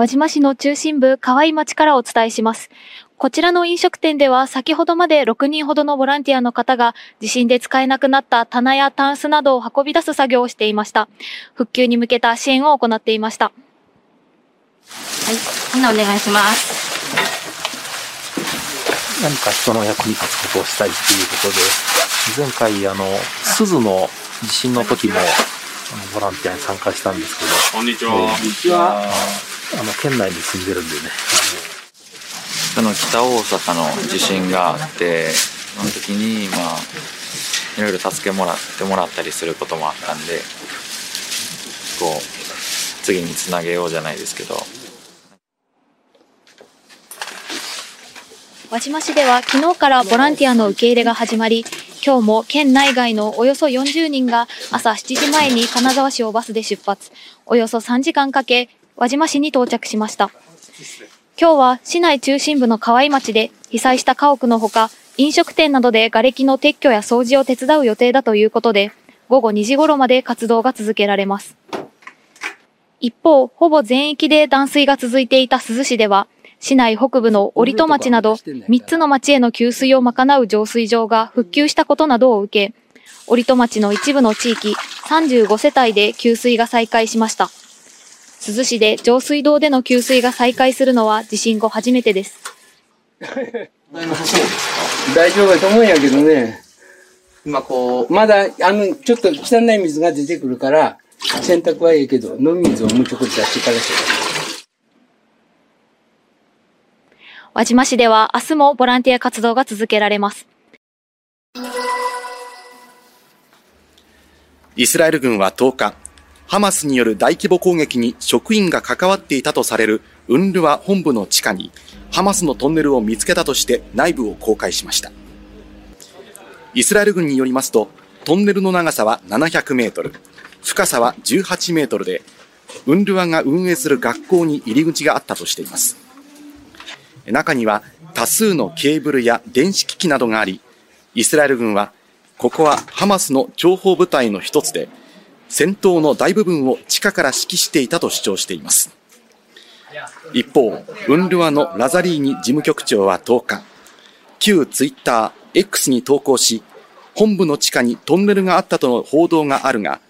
輪島市の中心部、河合町からお伝えします。こちらの飲食店では先ほどまで6人ほどのボランティアの方が地震で使えなくなった棚やタンスなどを運び出す作業をしていました。復旧に向けた支援を行っていました。はい、みんなお願いします。何か人の役に立つことをしたいということで、前回あの、鈴の地震の時もボランティアに参加したんですけど、こんにちは。こんにちは。あの、県内に住んでるんでね。あの、北大阪の地震があって、その時に、まあ、いろいろ助けもらってもらったりすることもあったんで、こう、次につなげようじゃないですけど。輪島市では昨日からボランティアの受け入れが始まり、今日も県内外のおよそ40人が朝7時前に金沢市をバスで出発、およそ3時間かけ輪島市に到着しました。今日は市内中心部の河合町で被災した家屋のほか、飲食店などで瓦礫の撤去や掃除を手伝う予定だということで、午後2時頃まで活動が続けられます。一方、ほぼ全域で断水が続いていた珠洲市では、市内北部の折戸町など3つの町への給水を賄う浄水場が復旧したことなどを受け、折戸町の一部の地域35世帯で給水が再開しました。珠洲市で上水道での給水が再開するのは地震後初めてです。大丈夫だと思うんやけどね。今こう、まだ、あの、ちょっと汚い水が出てくるから、洗濯はいいけど、飲み水をもうちょっと出してからし輪島市では明日もボランティア活動が続けられます。イスラエル軍は10日、ハマスによる大規模攻撃に職員が関わっていたとされるウンルワ本部の地下にハマスのトンネルを見つけたとして内部を公開しました。イスラエル軍によりますと、トンネルの長さは700メートル、深さは18メートルで、ウンルワが運営する学校に入り口があったとしています。中には多数のケーブルや電子機器などがあり、イスラエル軍は、ここはハマスの情報部隊の一つで、戦闘の大部分を地下から指揮していたと主張しています。一方、ウンルワのラザリーニ事務局長は10日、旧ツイッター X に投稿し、本部の地下にトンネルがあったとの報道があるが、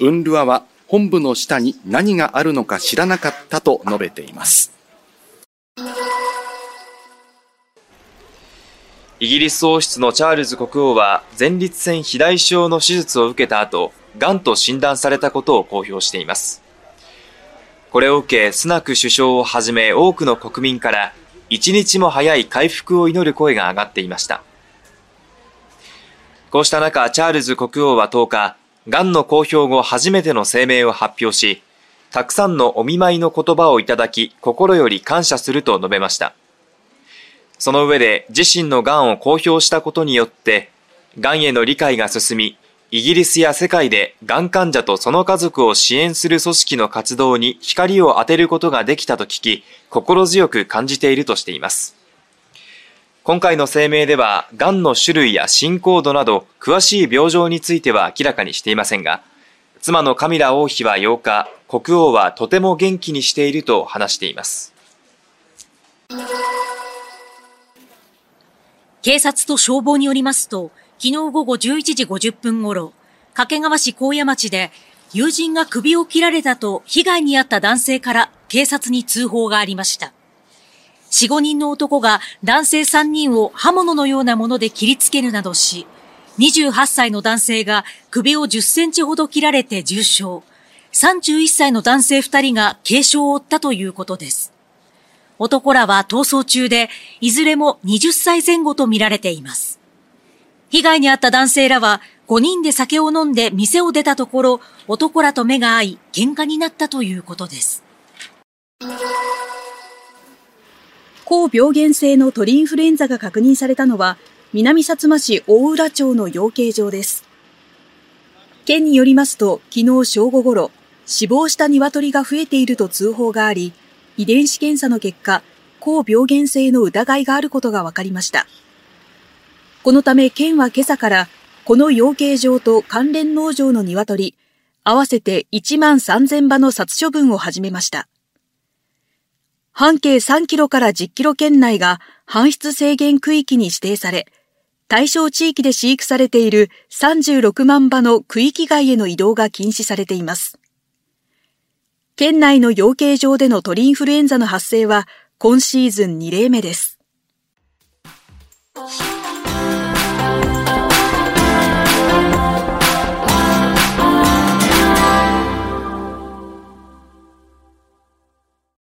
ウンルワは本部の下に何があるのか知らなかったと述べています。イギリス王室のチャールズ国王は前立腺肥大症の手術を受けた後、癌と診断されたことを公表しています。これを受け、スナク首相をはじめ多くの国民から一日も早い回復を祈る声が上がっていました。こうした中、チャールズ国王は10日、癌の公表後初めての声明を発表し、たくさんのお見舞いの言葉をいただき、心より感謝すると述べました。その上で自身の癌を公表したことによって、癌への理解が進み、イギリスや世界でがん患者とその家族を支援する組織の活動に光を当てることができたと聞き、心強く感じているとしています。今回の声明では、がんの種類や進行度など、詳しい病状については明らかにしていませんが、妻のカミラ王妃は8日、国王はとても元気にしていると話しています。警察と消防によりますと、昨日午後11時50分頃、掛川市高野町で友人が首を切られたと被害に遭った男性から警察に通報がありました。4、5人の男が男性3人を刃物のようなもので切りつけるなどし、28歳の男性が首を10センチほど切られて重傷、31歳の男性2人が軽傷を負ったということです。男らは逃走中で、いずれも20歳前後とみられています。被害に遭った男性らは5人で酒を飲んで店を出たところ、男らと目が合い、喧嘩になったということです。高病原性の鳥インフルエンザが確認されたのは、南薩摩市大浦町の養鶏場です。県によりますと、昨日正午ごろ、死亡した鶏が増えていると通報があり、遺伝子検査の結果、高病原性の疑いがあることが分かりました。このため県は今朝からこの養鶏場と関連農場の鶏、合わせて1万3000羽の殺処分を始めました。半径3キロから10キロ圏内が搬出制限区域に指定され、対象地域で飼育されている36万羽の区域外への移動が禁止されています。県内の養鶏場での鳥インフルエンザの発生は今シーズン2例目です。